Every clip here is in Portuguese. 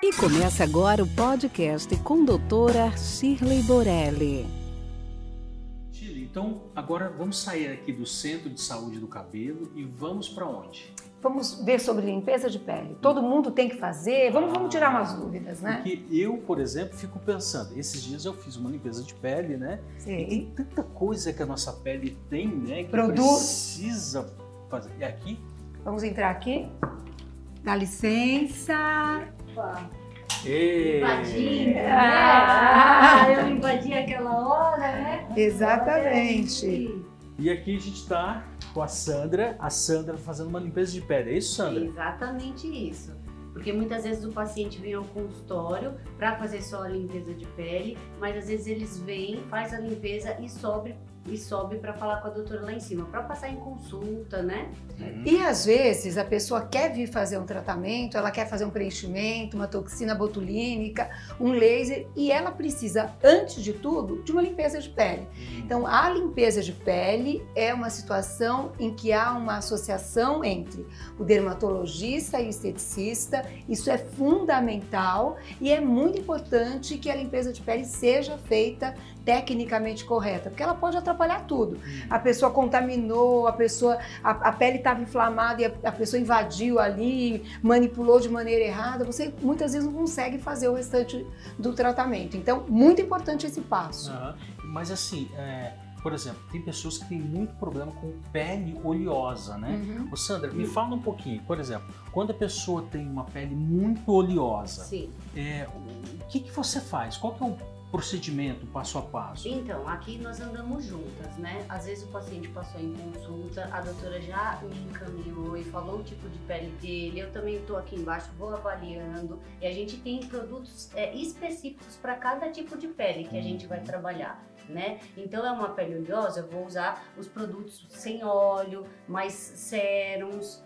E começa agora o podcast com doutora Shirley Borelli. Shirley, então agora vamos sair aqui do Centro de Saúde do Cabelo e vamos para onde? Vamos ver sobre limpeza de pele. Todo mundo tem que fazer. Vamos, vamos tirar umas dúvidas, né? Porque eu, por exemplo, fico pensando, esses dias eu fiz uma limpeza de pele, né? Sim. E tem tanta coisa que a nossa pele tem, né? Que Produto. precisa fazer. E aqui? Vamos entrar aqui. Dá licença. Limpadinha, né? Ah. Ah, eu invadi aquela hora, né? Exatamente. E aqui a gente está com a Sandra, a Sandra fazendo uma limpeza de pele. É isso, Sandra? Exatamente isso. Porque muitas vezes o paciente vem ao consultório para fazer só a limpeza de pele, mas às vezes eles vêm, faz a limpeza e sobe e sobe para falar com a doutora lá em cima, para passar em consulta, né? Uhum. E às vezes a pessoa quer vir fazer um tratamento, ela quer fazer um preenchimento, uma toxina botulínica, um laser e ela precisa, antes de tudo, de uma limpeza de pele. Então, a limpeza de pele é uma situação em que há uma associação entre o dermatologista e o esteticista. Isso é fundamental e é muito importante que a limpeza de pele seja feita tecnicamente correta, porque ela pode atrapalhar tudo. A pessoa contaminou, a pessoa a, a pele estava inflamada e a, a pessoa invadiu ali, manipulou de maneira errada. Você muitas vezes não consegue fazer o restante do tratamento. Então, muito importante esse passo. Aham. Mas assim, é, por exemplo, tem pessoas que têm muito problema com pele oleosa, né? Uhum. Ô Sandra, me fala um pouquinho, por exemplo, quando a pessoa tem uma pele muito oleosa, é, o que, que você faz? Qual que é o procedimento, passo a passo? Então, aqui nós andamos juntas, né? Às vezes o paciente passou em consulta, a doutora já me encaminhou e falou o tipo de pele dele. Eu também estou aqui embaixo, vou avaliando. E a gente tem produtos é, específicos para cada tipo de pele que a gente vai trabalhar. Né? Então é uma pele oleosa, eu vou usar os produtos sem óleo, mais sérums,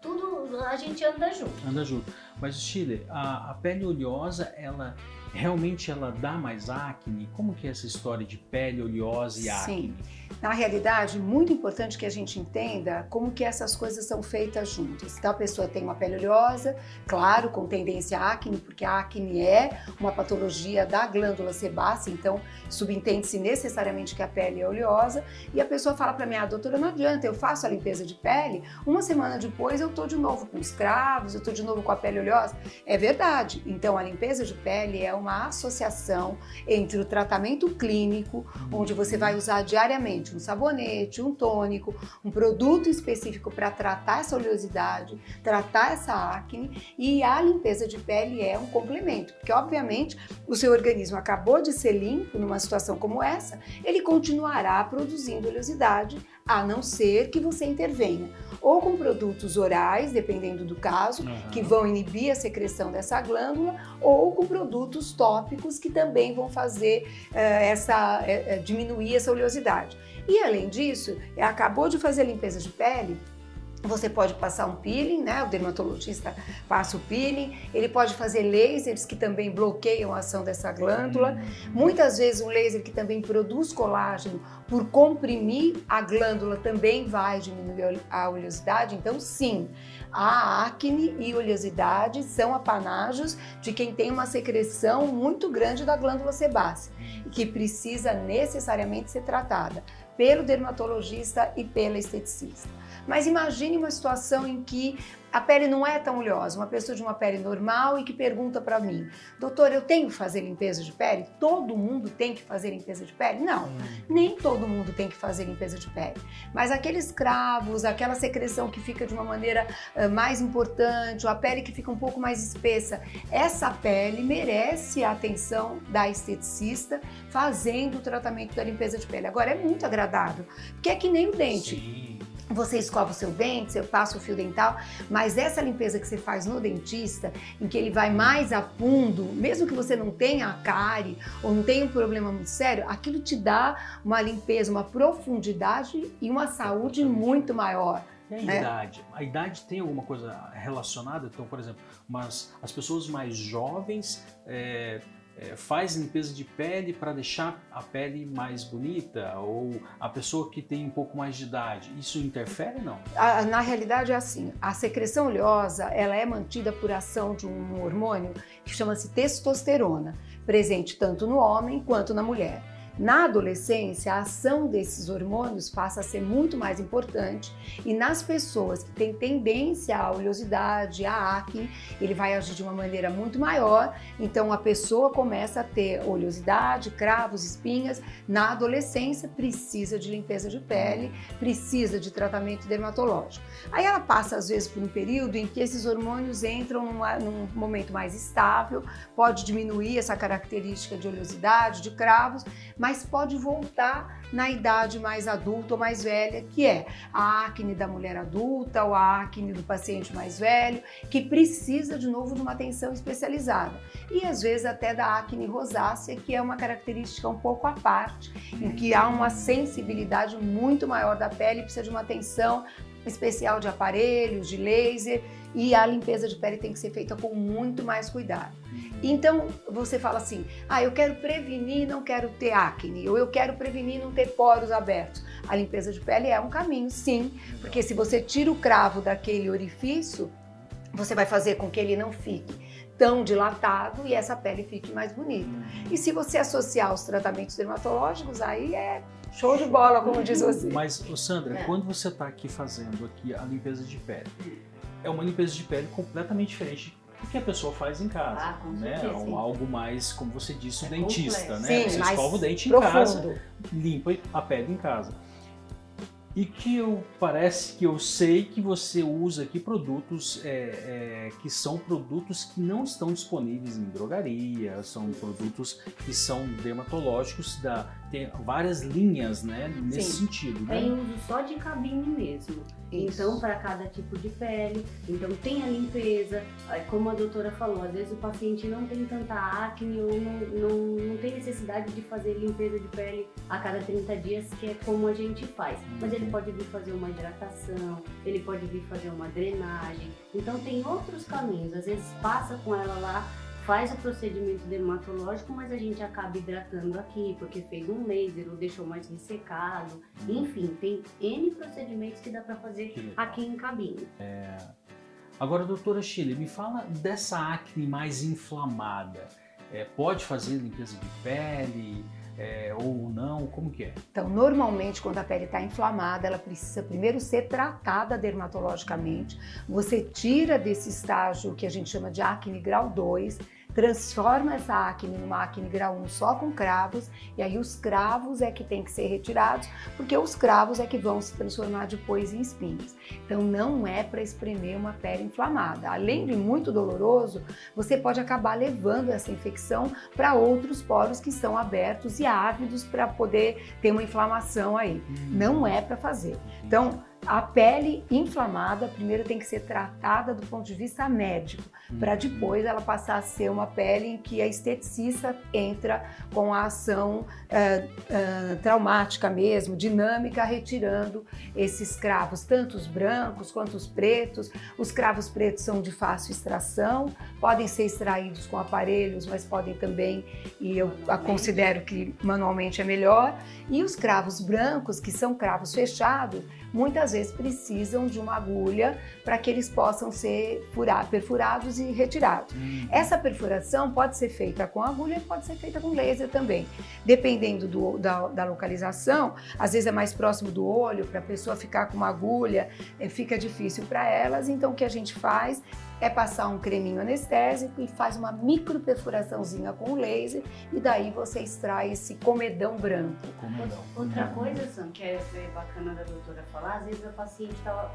tudo a gente anda junto. Anda junto. Mas, Chile, a, a pele oleosa, ela realmente ela dá mais acne? Como que é essa história de pele oleosa e Sim. acne? Na realidade, muito importante que a gente entenda como que essas coisas são feitas juntas. Então, a pessoa tem uma pele oleosa, claro, com tendência à acne, porque a acne é uma patologia da glândula sebácea, então subentende-se necessariamente que a pele é oleosa. E a pessoa fala para mim, ah, doutora, não adianta, eu faço a limpeza de pele, uma semana depois eu tô de novo com os cravos, eu tô de novo com a pele oleosa. É verdade. Então, a limpeza de pele é uma associação entre o tratamento clínico, onde você vai usar diariamente um sabonete, um tônico, um produto específico para tratar essa oleosidade, tratar essa acne e a limpeza de pele é um complemento, porque obviamente o seu organismo acabou de ser limpo numa situação como essa, ele continuará produzindo oleosidade a não ser que você intervenha ou com produtos orais, dependendo do caso, Aham. que vão inibir a secreção dessa glândula, ou com produtos tópicos que também vão fazer eh, essa eh, diminuir essa oleosidade. E além disso, acabou de fazer a limpeza de pele, você pode passar um peeling, né? O dermatologista passa o peeling. Ele pode fazer lasers que também bloqueiam a ação dessa glândula. Muitas vezes um laser que também produz colágeno, por comprimir a glândula, também vai diminuir a oleosidade. Então, sim, a acne e oleosidade são apanágios de quem tem uma secreção muito grande da glândula sebácea e que precisa necessariamente ser tratada pelo dermatologista e pela esteticista. Mas imagine uma situação em que a pele não é tão oleosa, uma pessoa de uma pele normal e que pergunta para mim, doutor, eu tenho que fazer limpeza de pele? Todo mundo tem que fazer limpeza de pele? Não, nem todo mundo tem que fazer limpeza de pele. Mas aqueles cravos, aquela secreção que fica de uma maneira mais importante, ou a pele que fica um pouco mais espessa, essa pele merece a atenção da esteticista fazendo o tratamento da limpeza de pele. Agora é muito agradável, porque é que nem o dente Sim. Você escova o seu dente, você passa o fio dental, mas essa limpeza que você faz no dentista, em que ele vai mais a fundo, mesmo que você não tenha a cárie ou não tenha um problema muito sério, aquilo te dá uma limpeza, uma profundidade e uma saúde muito maior. E a né? idade? A idade tem alguma coisa relacionada? Então, por exemplo, mas as pessoas mais jovens é, é, faz limpeza de pele para deixar a pele mais bonita ou a pessoa que tem um pouco mais de idade, isso interfere não? Na realidade é assim, a secreção oleosa ela é mantida por ação de um hormônio que chama-se testosterona, presente tanto no homem quanto na mulher. Na adolescência, a ação desses hormônios passa a ser muito mais importante e nas pessoas que têm tendência à oleosidade, à acne, ele vai agir de uma maneira muito maior. Então, a pessoa começa a ter oleosidade, cravos, espinhas. Na adolescência, precisa de limpeza de pele, precisa de tratamento dermatológico. Aí ela passa, às vezes, por um período em que esses hormônios entram numa, num momento mais estável, pode diminuir essa característica de oleosidade, de cravos, mas pode voltar na idade mais adulta ou mais velha, que é a acne da mulher adulta ou a acne do paciente mais velho, que precisa de novo de uma atenção especializada. E às vezes até da acne rosácea, que é uma característica um pouco à parte, em que há uma sensibilidade muito maior da pele, precisa de uma atenção especial de aparelhos, de laser, e a limpeza de pele tem que ser feita com muito mais cuidado. Então você fala assim: ah, eu quero prevenir, não quero ter acne, ou eu quero prevenir não ter poros abertos. A limpeza de pele é um caminho, sim, porque se você tira o cravo daquele orifício, você vai fazer com que ele não fique tão dilatado e essa pele fique mais bonita. E se você associar os tratamentos dermatológicos, aí é show de bola, como diz você. Mas, Sandra, é. quando você está aqui fazendo aqui a limpeza de pele, é uma limpeza de pele completamente diferente o que a pessoa faz em casa. Ah, com né? Certeza. Algo mais, como você disse, o é dentista, né? Sim, você escova o dente em profundo. casa, limpa a pele em casa. E que eu parece que eu sei que você usa aqui produtos é, é, que são produtos que não estão disponíveis em drogaria, são produtos que são dermatológicos da tem várias linhas, né, nesse Sim. sentido. Né? Tem uso só de cabine mesmo. Isso. Então, para cada tipo de pele, então tem a limpeza, como a doutora falou, às vezes o paciente não tem tanta acne ou não, não, não tem necessidade de fazer limpeza de pele a cada 30 dias, que é como a gente faz. Mas ele uhum. pode vir fazer uma hidratação, ele pode vir fazer uma drenagem. Então tem outros caminhos, às vezes passa com ela lá faz o procedimento dermatológico, mas a gente acaba hidratando aqui, porque fez um laser ou deixou mais ressecado. Enfim, tem N procedimentos que dá para fazer aqui em cabine. É... Agora, doutora Chile, me fala dessa acne mais inflamada. É, pode fazer limpeza de pele? É, ou não? Como que é? Então, normalmente, quando a pele está inflamada, ela precisa primeiro ser tratada dermatologicamente. Você tira desse estágio que a gente chama de acne grau 2 transforma essa acne numa acne grau 1 só com cravos, e aí os cravos é que tem que ser retirados, porque os cravos é que vão se transformar depois em espinhas. Então não é para espremer uma pele inflamada. Além de muito doloroso, você pode acabar levando essa infecção para outros poros que estão abertos e ávidos para poder ter uma inflamação aí. Não é para fazer. Então, a pele inflamada primeiro tem que ser tratada do ponto de vista médico, para uhum. depois ela passar a ser uma pele em que a esteticista entra com a ação uh, uh, traumática mesmo, dinâmica, retirando esses cravos, tanto os brancos quanto os pretos. Os cravos pretos são de fácil extração, podem ser extraídos com aparelhos, mas podem também, e eu considero que manualmente é melhor. E os cravos brancos, que são cravos fechados, muitas vezes precisam de uma agulha para que eles possam ser perfurados e retirados. Hum. Essa perfuração pode ser feita com agulha e pode ser feita com laser também. Dependendo do, da, da, localização, às vezes é mais próximo do olho, para a pessoa ficar com uma agulha, é, fica difícil para elas. Então, o que a gente faz é passar um creminho anestésico e faz uma micro perfuraçãozinha com o laser e daí você extrai esse comedão branco. Comedão. Outra coisa, Sam, que é bacana da doutora falar, às vezes a paciente está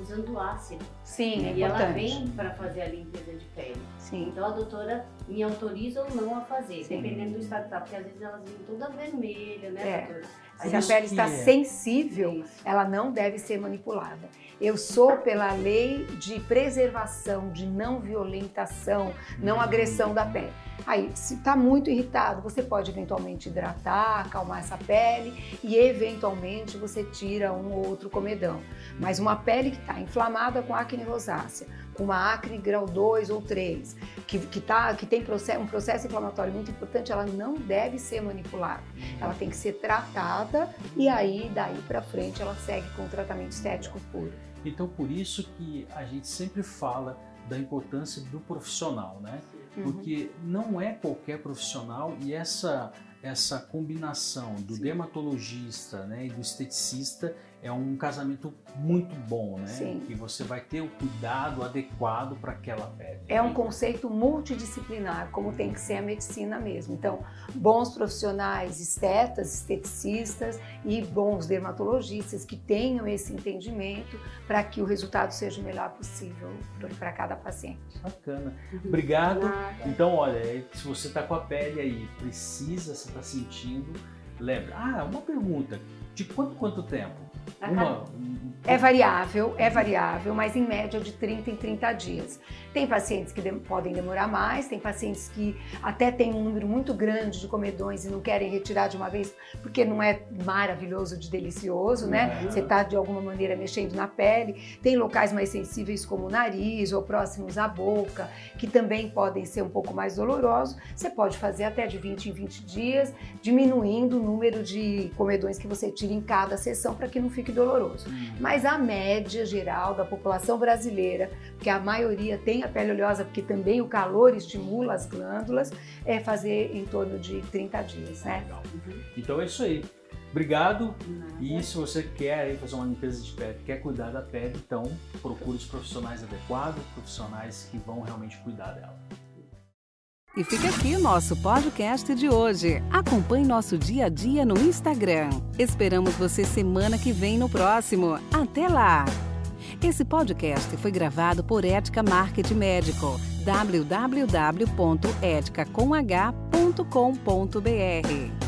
usando ácido. Sim, é E importante. ela vem para fazer a limpeza de pele. Sim. Então a doutora me autoriza ou não a fazer, Sim. dependendo do estado que tá, porque às vezes elas vêm toda vermelha, né, é. doutora? Se a pele está é. sensível, ela não deve ser manipulada. Eu sou pela lei de preservação, de não violentação, não agressão da pele. Aí, se está muito irritado, você pode eventualmente hidratar, acalmar essa pele e eventualmente você tira um ou outro comedão. Mas uma pele que está inflamada com acne rosácea, uma acre grau 2 ou 3, que, que, tá, que tem processo, um processo inflamatório muito importante, ela não deve ser manipulada. Ela tem que ser tratada e aí, daí para frente, ela segue com o tratamento estético puro. Então, por isso que a gente sempre fala da importância do profissional, né? Uhum. Porque não é qualquer profissional e essa essa combinação do Sim. dermatologista né, e do esteticista é um casamento muito bom, né? Sim. Que você vai ter o cuidado adequado para aquela pele. É um conceito multidisciplinar, como tem que ser a medicina mesmo. Então, bons profissionais, estetas, esteticistas e bons dermatologistas que tenham esse entendimento para que o resultado seja o melhor possível para cada paciente. Bacana. Uhum. Obrigado. Então, olha, se você está com a pele aí, precisa, você está sentindo, lembra. Ah, uma pergunta. De quanto quanto tempo? Uma, é variável, é variável, mas em média de 30 em 30 dias. Tem pacientes que de podem demorar mais, tem pacientes que até têm um número muito grande de comedões e não querem retirar de uma vez porque não é maravilhoso de delicioso, né? Uhum. Você está de alguma maneira mexendo na pele. Tem locais mais sensíveis como o nariz ou próximos à boca, que também podem ser um pouco mais dolorosos. Você pode fazer até de 20 em 20 dias, diminuindo o número de comedões que você tira em cada sessão para que não fique doloroso. Uhum. Mas a média geral da população brasileira, que a maioria tem a pele oleosa, porque também o calor estimula as glândulas, é fazer em torno de 30 dias, né? Legal. Uhum. Então é isso aí. Obrigado. E se você quer fazer uma limpeza de pele, quer cuidar da pele, então procure os profissionais adequados, profissionais que vão realmente cuidar dela. E fica aqui nosso podcast de hoje. Acompanhe nosso dia a dia no Instagram. Esperamos você semana que vem no próximo. Até lá! Esse podcast foi gravado por Ética Marketing Médico www.eticacomh.com.br